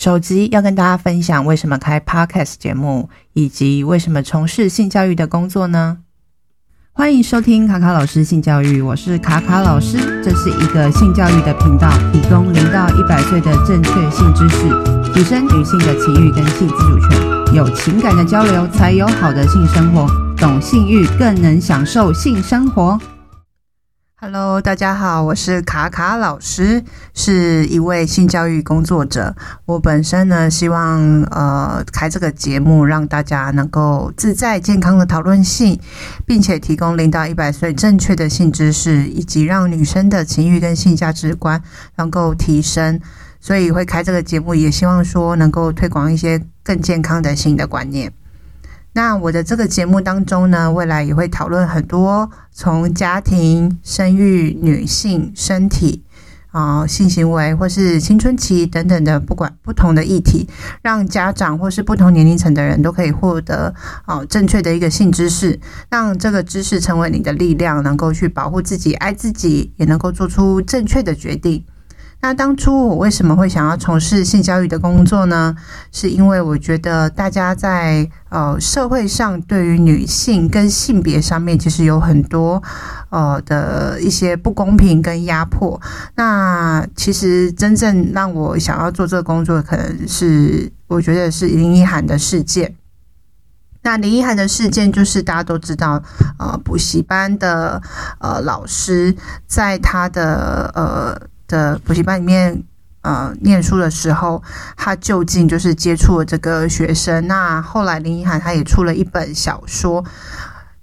首集要跟大家分享为什么开 Podcast 节目，以及为什么从事性教育的工作呢？欢迎收听卡卡老师性教育，我是卡卡老师，这是一个性教育的频道，提供零到一百岁的正确性知识，提升女性的情欲跟性自主权，有情感的交流才有好的性生活，懂性欲更能享受性生活。Hello，大家好，我是卡卡老师，是一位性教育工作者。我本身呢，希望呃开这个节目，让大家能够自在健康的讨论性，并且提供零到一百岁正确的性知识，以及让女生的情欲跟性价值观能够提升。所以会开这个节目，也希望说能够推广一些更健康的性的观念。那我的这个节目当中呢，未来也会讨论很多从家庭、生育、女性身体啊、性行为或是青春期等等的，不管不同的议题，让家长或是不同年龄层的人都可以获得啊、正确的一个性知识，让这个知识成为你的力量，能够去保护自己、爱自己，也能够做出正确的决定。那当初我为什么会想要从事性教育的工作呢？是因为我觉得大家在呃社会上对于女性跟性别上面其实有很多呃的一些不公平跟压迫。那其实真正让我想要做这个工作，可能是我觉得是林一涵的事件。那林一涵的事件就是大家都知道，呃，补习班的呃老师在他的呃。的补习班里面，呃，念书的时候，他就近就是接触了这个学生。那后来林奕含他也出了一本小说，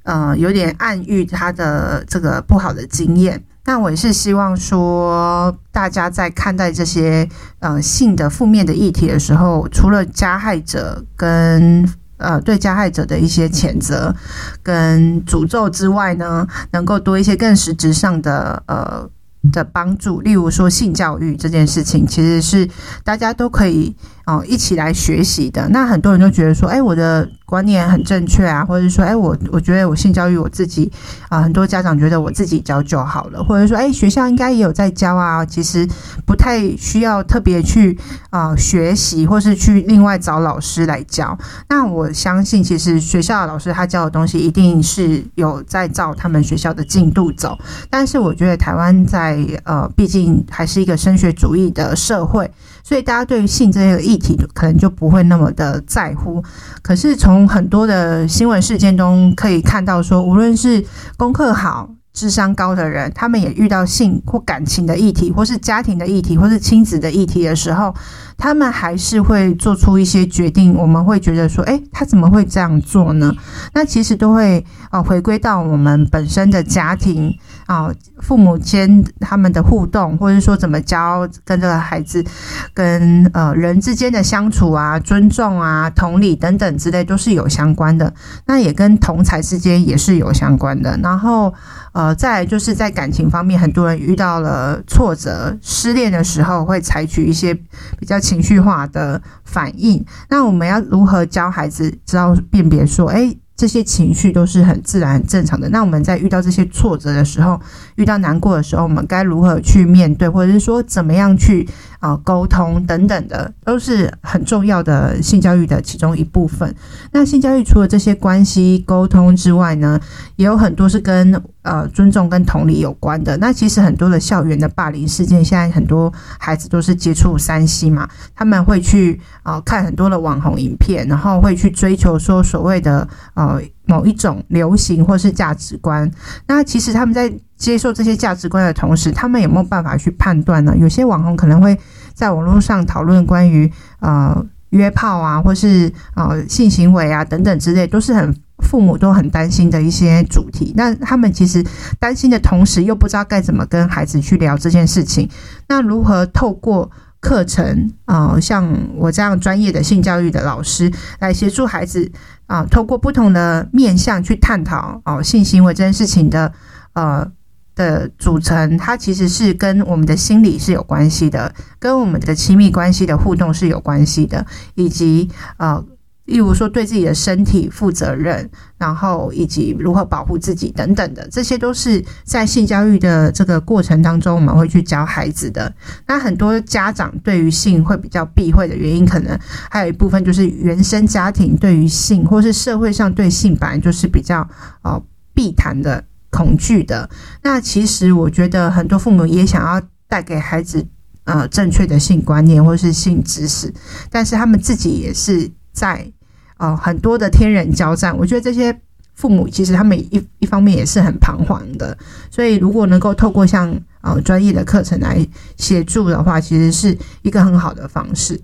呃，有点暗喻他的这个不好的经验。那我也是希望说，大家在看待这些呃性的负面的议题的时候，除了加害者跟呃对加害者的一些谴责跟诅咒之外呢，能够多一些更实质上的呃。的帮助，例如说性教育这件事情，其实是大家都可以哦一起来学习的。那很多人都觉得说，哎，我的。观念很正确啊，或者是说，哎，我我觉得我性教育我自己啊，很多家长觉得我自己教就好了，或者说，哎，学校应该也有在教啊，其实不太需要特别去啊学习，或是去另外找老师来教。那我相信，其实学校的老师他教的东西一定是有在照他们学校的进度走。但是我觉得台湾在呃，毕竟还是一个升学主义的社会。所以大家对于性这个议可能就不会那么的在乎，可是从很多的新闻事件中可以看到，说无论是功课好、智商高的人，他们也遇到性或感情的议题，或是家庭的议题，或是亲子的议题的时候，他们还是会做出一些决定。我们会觉得说，诶，他怎么会这样做呢？那其实都会啊回归到我们本身的家庭啊。父母间他们的互动，或者说怎么教跟这个孩子跟呃人之间的相处啊、尊重啊、同理等等之类，都是有相关的。那也跟同才之间也是有相关的。然后呃，再就是在感情方面，很多人遇到了挫折、失恋的时候，会采取一些比较情绪化的反应。那我们要如何教孩子知道辨别说，诶这些情绪都是很自然、很正常的。那我们在遇到这些挫折的时候，遇到难过的时候，我们该如何去面对，或者是说怎么样去啊沟通等等的，都是很重要的性教育的其中一部分。那性教育除了这些关系沟通之外呢，也有很多是跟呃尊重跟同理有关的。那其实很多的校园的霸凌事件，现在很多孩子都是接触三 C 嘛，他们会去啊、看很多的网红影片，然后会去追求说所谓的呃某一种流行或是价值观。那其实他们在接受这些价值观的同时，他们有没有办法去判断呢？有些网红可能会在网络上讨论关于呃约炮啊，或是呃性行为啊等等之类，都是很父母都很担心的一些主题。那他们其实担心的同时，又不知道该怎么跟孩子去聊这件事情。那如何透过课程啊、像我这样专业的性教育的老师来协助孩子啊、呃，透过不同的面向去探讨哦、呃、性行为这件事情的呃。的组成，它其实是跟我们的心理是有关系的，跟我们的亲密关系的互动是有关系的，以及呃例如说对自己的身体负责任，然后以及如何保护自己等等的，这些都是在性教育的这个过程当中，我们会去教孩子的。那很多家长对于性会比较避讳的原因，可能还有一部分就是原生家庭对于性，或是社会上对性本来就是比较呃避谈的、恐惧的。那其实我觉得很多父母也想要带给孩子呃正确的性观念或是性知识，但是他们自己也是在。呃，很多的天人交战，我觉得这些父母其实他们一一方面也是很彷徨的，所以如果能够透过像呃专业的课程来协助的话，其实是一个很好的方式。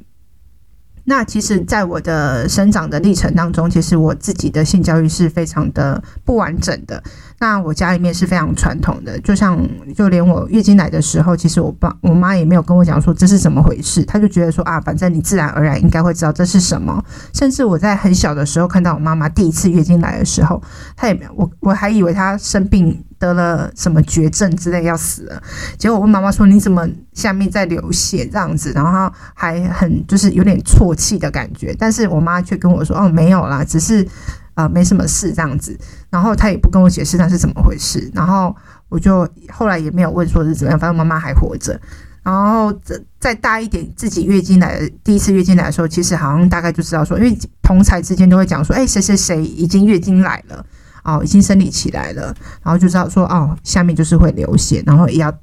那其实，在我的生长的历程当中，其实我自己的性教育是非常的不完整的。那我家里面是非常传统的，就像就连我月经来的时候，其实我爸我妈也没有跟我讲说这是怎么回事，她就觉得说啊，反正你自然而然应该会知道这是什么。甚至我在很小的时候看到我妈妈第一次月经来的时候，她也没有，我我还以为她生病得了什么绝症之类要死了。结果我问妈妈说，你怎么下面在流血这样子？然后她还很就是有点啜泣的感觉，但是我妈却跟我说哦，没有啦，只是。啊、没什么事这样子，然后他也不跟我解释那是怎么回事，然后我就后来也没有问说是怎么样，反正妈妈还活着。然后再再大一点，自己月经来第一次月经来的时候，其实好像大概就知道说，因为同才之间都会讲说，哎，谁谁谁已经月经来了，哦，已经生理期来了，然后就知道说，哦，下面就是会流血，然后也要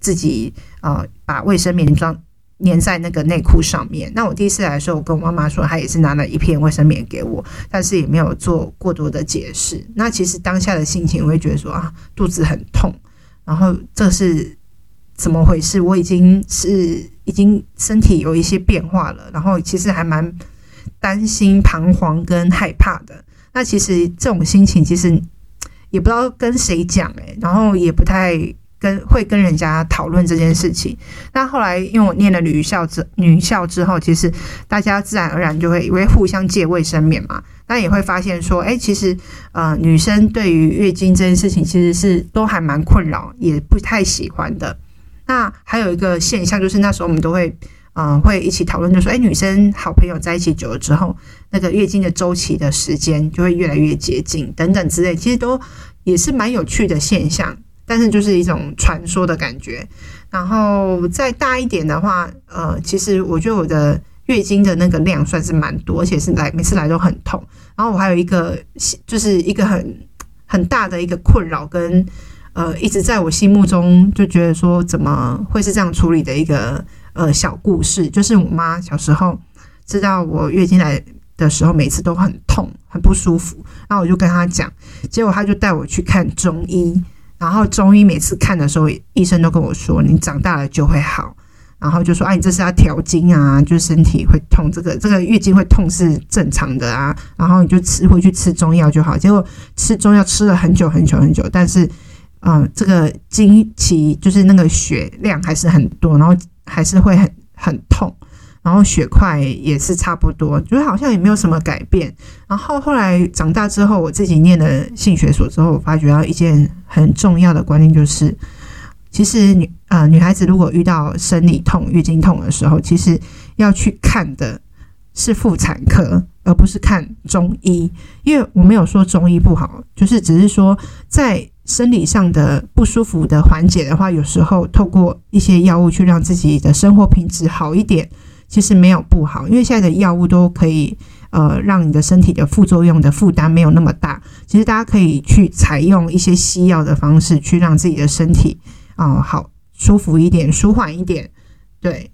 自己呃把卫生棉装。粘在那个内裤上面。那我第一次来的时候，我跟我妈妈说，她也是拿了一片卫生棉给我，但是也没有做过多的解释。那其实当下的心情，我会觉得说啊，肚子很痛，然后这是怎么回事？我已经是已经身体有一些变化了，然后其实还蛮担心、彷徨跟害怕的。那其实这种心情，其实也不知道跟谁讲诶，然后也不太。跟会跟人家讨论这件事情，那后来因为我念了女校之女校之后，其实大家自然而然就会因为互相借卫生棉嘛，那也会发现说，哎，其实呃女生对于月经这件事情其实是都还蛮困扰，也不太喜欢的。那还有一个现象就是那时候我们都会嗯、会一起讨论，就说，哎，女生好朋友在一起久了之后，那个月经的周期的时间就会越来越接近，等等之类，其实都也是蛮有趣的现象。但是就是一种传说的感觉，然后再大一点的话，呃，其实我觉得我的月经的那个量算是蛮多，而且是来每次来都很痛。然后我还有一个就是一个很很大的一个困扰，跟呃一直在我心目中就觉得说怎么会是这样处理的一个呃小故事，就是我妈小时候知道我月经来的时候，每次都很痛很不舒服，然后我就跟她讲，结果她就带我去看中医。然后中医每次看的时候，医生都跟我说：“你长大了就会好。”然后就说：“啊，你这是要调经啊，就身体会痛，这个这个月经会痛是正常的啊。”然后你就吃回去吃中药就好。结果吃中药吃了很久很久很久，但是，嗯、这个经期就是那个血量还是很多，然后还是会很很痛。然后血块也是差不多，觉得好像也没有什么改变。然后后来长大之后，我自己念了性学所之后，我发觉到一件很重要的观念，就是其实女呃女孩子如果遇到生理痛、月经痛的时候，其实要去看的是妇产科，而不是看中医。因为我没有说中医不好，就是只是说在生理上的不舒服的缓解的话，有时候透过一些药物去让自己的生活品质好一点。其实没有不好，因为现在的药物都可以，呃，让你的身体的副作用的负担没有那么大。其实大家可以去采用一些西药的方式，去让自己的身体啊、好舒服一点、舒缓一点。对。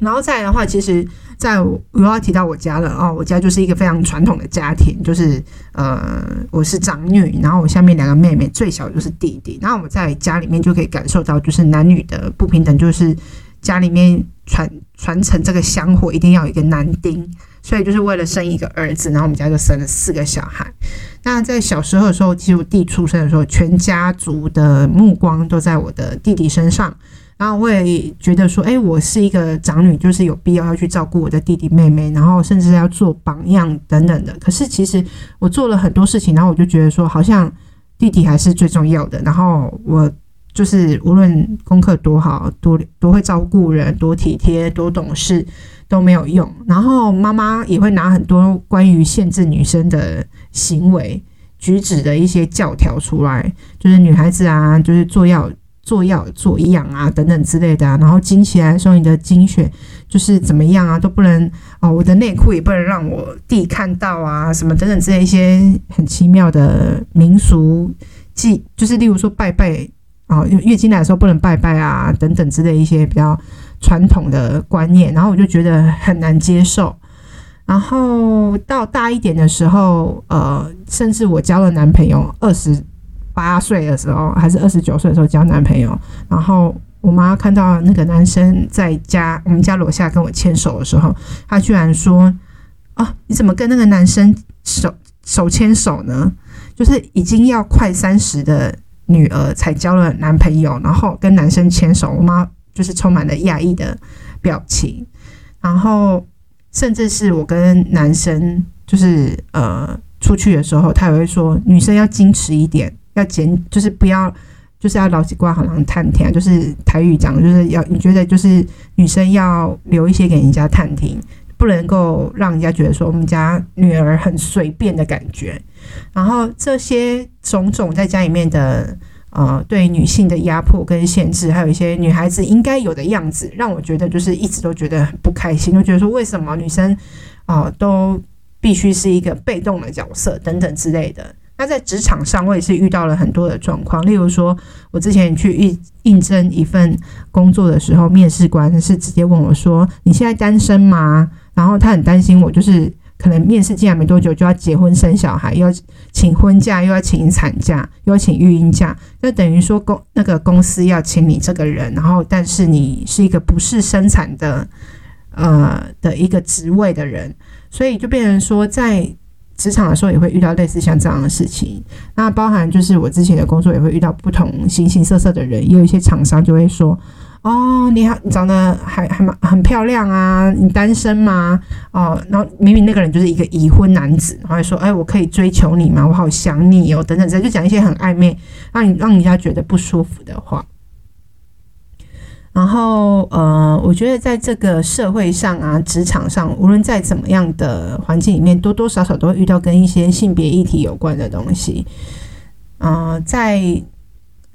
然后再的话，其实在我又要提到我家了、哦，我家就是一个非常传统的家庭，就是呃，我是长女，然后我下面两个妹妹，最小就是弟弟。然后我们在家里面就可以感受到，就是男女的不平等，就是。家里面传传承这个香火，一定要有一个男丁，所以就是为了生一个儿子，然后我们家就生了四个小孩。那在小时候的时候，其实我弟出生的时候，全家族的目光都在我的弟弟身上，然后我也觉得说，哎，我是一个长女，就是有必要要去照顾我的弟弟妹妹，然后甚至要做榜样等等的。可是其实我做了很多事情，然后我就觉得说，好像弟弟还是最重要的。然后我。就是无论功课多好，多多会照顾人，多体贴，多懂事，都没有用。然后妈妈也会拿很多关于限制女生的行为举止的一些教条出来，就是女孩子啊，就是做要做要做一样啊，等等之类的啊。然后经期来说，你的经血就是怎么样啊，都不能哦，我的内裤也不能让我弟看到啊，什么等等之类一些很奇妙的民俗记，就是例如说拜拜。啊，月经来的时候不能拜拜啊，等等之类一些比较传统的观念，然后我就觉得很难接受。然后到大一点的时候，呃，甚至我交了男朋友，二十八岁的时候，还是二十九岁的时候交男朋友，然后我妈看到那个男生在家我们家楼下跟我牵手的时候，她居然说：“啊，你怎么跟那个男生手手牵手呢？就是已经要快三十的。”女儿才交了男朋友，然后跟男生牵手，我妈就是充满了讶异的表情。然后，甚至是我跟男生就是呃出去的时候，他也会说女生要矜持一点，要减，就是不要，就是要老几挂好像探听，就是台语讲，就是要你觉得就是女生要留一些给人家探听，不能够让人家觉得说我们家女儿很随便的感觉。然后这些种种在家里面的呃，对女性的压迫跟限制，还有一些女孩子应该有的样子，让我觉得就是一直都觉得很不开心，就觉得说为什么女生啊、都必须是一个被动的角色等等之类的。那在职场上，我也是遇到了很多的状况，例如说我之前去应应征一份工作的时候，面试官是直接问我说：“你现在单身吗？”然后他很担心我就是。可能面试进来没多久就要结婚生小孩，要请婚假，又要请产假，又要请育婴假，那等于说公那个公司要请你这个人，然后但是你是一个不是生产的呃的一个职位的人，所以就变成说在职场的时候也会遇到类似像这样的事情。那包含就是我之前的工作也会遇到不同形形色色的人，也有一些厂商就会说。哦，你好，你长得还还蛮很漂亮啊，你单身吗？哦，然后明明那个人就是一个已婚男子，然后说，哎，我可以追求你吗？我好想你哦，等等，这就讲一些很暧昧，让你让人家觉得不舒服的话。然后，呃，我觉得在这个社会上啊，职场上，无论在怎么样的环境里面，多多少少都会遇到跟一些性别议题有关的东西。呃，在。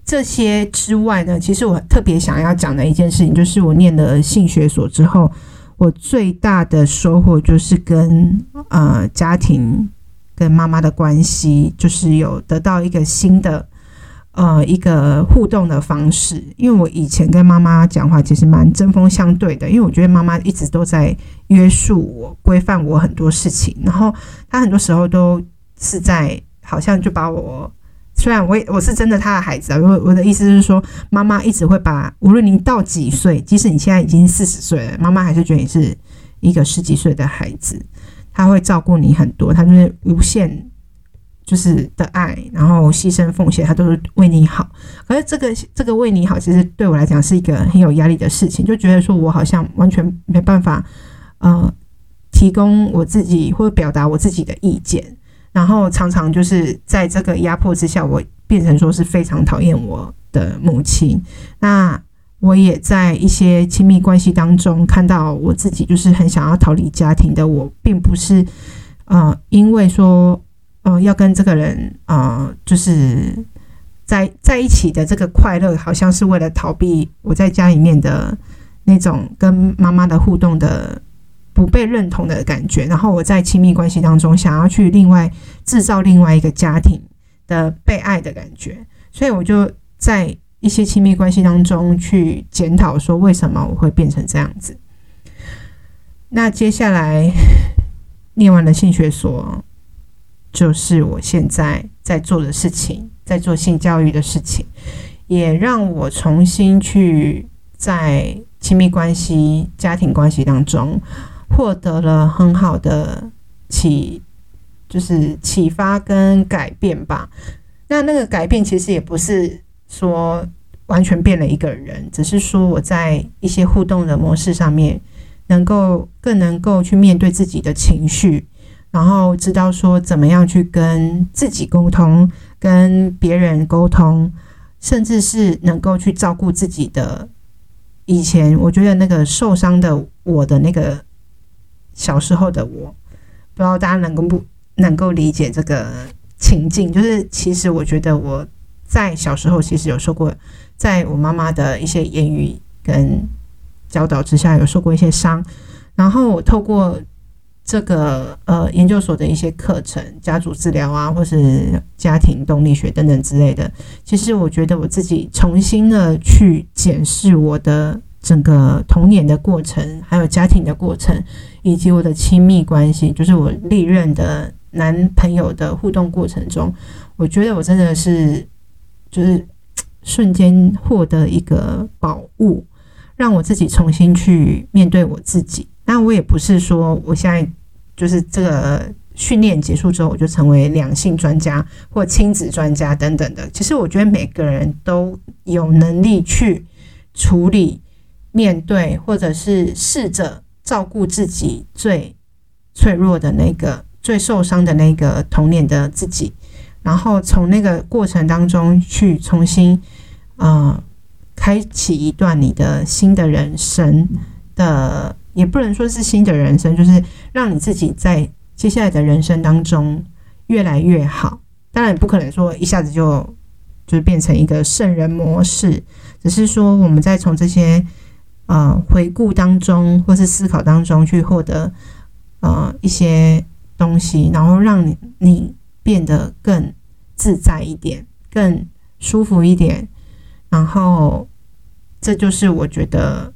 这些之外呢，其实我特别想要讲的一件事情，就是我念了性学所之后，我最大的收获就是跟呃家庭跟妈妈的关系，就是有得到一个新的呃一个互动的方式。因为我以前跟妈妈讲话其实蛮针锋相对的，因为我觉得妈妈一直都在约束我、规范我很多事情，然后她很多时候都是在好像就把我。虽然我我是真的他的孩子啊，我我的意思是说，妈妈一直会把无论你到几岁，即使你现在已经四十岁了，妈妈还是觉得你是一个十几岁的孩子，他会照顾你很多，他就是无限就是的爱，然后牺牲奉献，他都是为你好。可是这个这个为你好，其实对我来讲是一个很有压力的事情，就觉得说我好像完全没办法呃提供我自己或表达我自己的意见。然后常常就是在这个压迫之下，我变成说是非常讨厌我的母亲。那我也在一些亲密关系当中看到我自己，就是很想要逃离家庭的。我并不是呃，因为说呃要跟这个人呃，就是在在一起的这个快乐，好像是为了逃避我在家里面的那种跟妈妈的互动的。不被认同的感觉，然后我在亲密关系当中想要去另外制造另外一个家庭的被爱的感觉，所以我就在一些亲密关系当中去检讨说，为什么我会变成这样子。那接下来念完了性学所，就是我现在在做的事情，在做性教育的事情，也让我重新去在亲密关系、家庭关系当中。获得了很好的启，就是启发跟改变吧。那那个改变其实也不是说完全变了一个人，只是说我在一些互动的模式上面，能够更能够去面对自己的情绪，然后知道说怎么样去跟自己沟通，跟别人沟通，甚至是能够去照顾自己的以前，我觉得那个受伤的我的那个。小时候的我，不知道大家能够不能够理解这个情境？就是其实我觉得我在小时候其实有受过，在我妈妈的一些言语跟教导之下，有受过一些伤，然后我透过。这个呃，研究所的一些课程，家族治疗啊，或是家庭动力学等等之类的。其实我觉得我自己重新的去检视我的整个童年的过程，还有家庭的过程，以及我的亲密关系，就是我历任的男朋友的互动过程中，我觉得我真的是就是瞬间获得一个宝物，让我自己重新去面对我自己。那我也不是说我现在。就是这个训练结束之后，我就成为两性专家或亲子专家等等的。其实我觉得每个人都有能力去处理、面对，或者是试着照顾自己最脆弱的那个、最受伤的那个童年的自己，然后从那个过程当中去重新，呃，开启一段你的新的人生的。也不能说是新的人生，就是让你自己在接下来的人生当中越来越好。当然，不可能说一下子就就变成一个圣人模式，只是说我们在从这些呃回顾当中或是思考当中去获得呃一些东西，然后让你你变得更自在一点，更舒服一点。然后，这就是我觉得。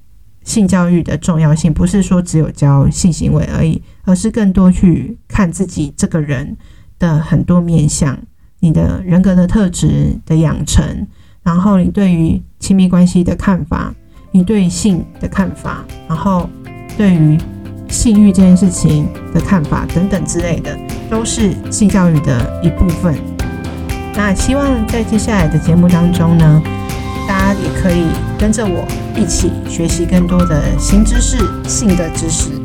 性教育的重要性不是说只有教性行为而已，而是更多去看自己这个人的很多面相，你的人格的特质的养成，然后你对于亲密关系的看法，你对性的看法，然后对于性欲这件事情的看法等等之类的，都是性教育的一部分。那希望在接下来的节目当中呢，大家也可以跟着我一起学习更多的新知识、性的知识。